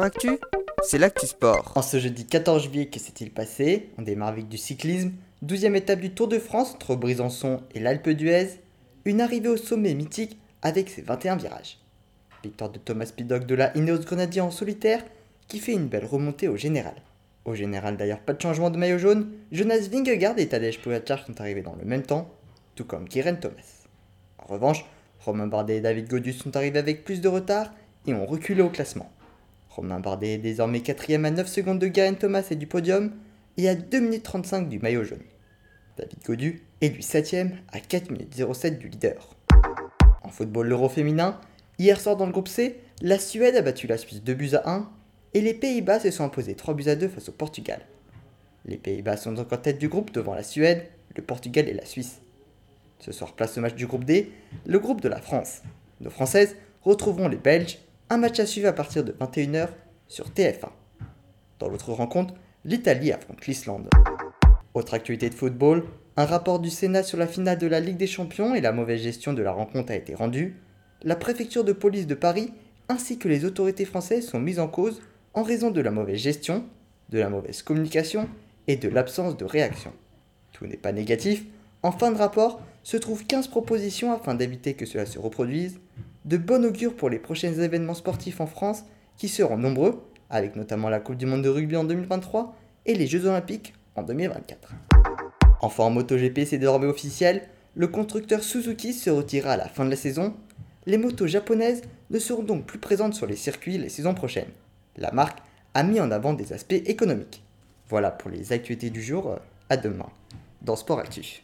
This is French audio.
Actu, c'est l'actu sport. En ce jeudi 14 juillet, que s'est-il passé? On démarre avec du cyclisme, 12e étape du Tour de France entre Brisançon et l'Alpe d'Huez, une arrivée au sommet mythique avec ses 21 virages. Victoire de Thomas Piddock de la Ineos Grenadier en solitaire, qui fait une belle remontée au général. Au général d'ailleurs pas de changement de maillot jaune, Jonas Vingegaard et Tadej Pogacar sont arrivés dans le même temps, tout comme Kiren Thomas. En revanche, Romain Bardet et David Godus sont arrivés avec plus de retard et ont reculé au classement. Romain Bardet est désormais quatrième à 9 secondes de Garen Thomas et du podium et à 2 minutes 35 du maillot jaune. David Godu est lui 7ème à 4 minutes 07 du leader. En football l'Euro féminin, hier soir dans le groupe C, la Suède a battu la Suisse 2 buts à 1 et les Pays-Bas se sont imposés 3 buts à 2 face au Portugal. Les Pays-Bas sont donc en tête du groupe devant la Suède, le Portugal et la Suisse. Ce soir place au match du groupe D, le groupe de la France. Nos Françaises retrouveront les Belges, un match à suivre à partir de 21h sur TF1. Dans l'autre rencontre, l'Italie affronte l'Islande. Autre actualité de football, un rapport du Sénat sur la finale de la Ligue des Champions et la mauvaise gestion de la rencontre a été rendu. La préfecture de police de Paris ainsi que les autorités françaises sont mises en cause en raison de la mauvaise gestion, de la mauvaise communication et de l'absence de réaction. Tout n'est pas négatif, en fin de rapport se trouvent 15 propositions afin d'éviter que cela se reproduise, de bon augure pour les prochains événements sportifs en France qui seront nombreux, avec notamment la Coupe du Monde de rugby en 2023 et les Jeux Olympiques en 2024. Enfin en MotoGP c'est désormais officiel, le constructeur Suzuki se retirera à la fin de la saison, les motos japonaises ne seront donc plus présentes sur les circuits les saisons prochaines. La marque a mis en avant des aspects économiques. Voilà pour les actualités du jour, à demain dans Sport Actif.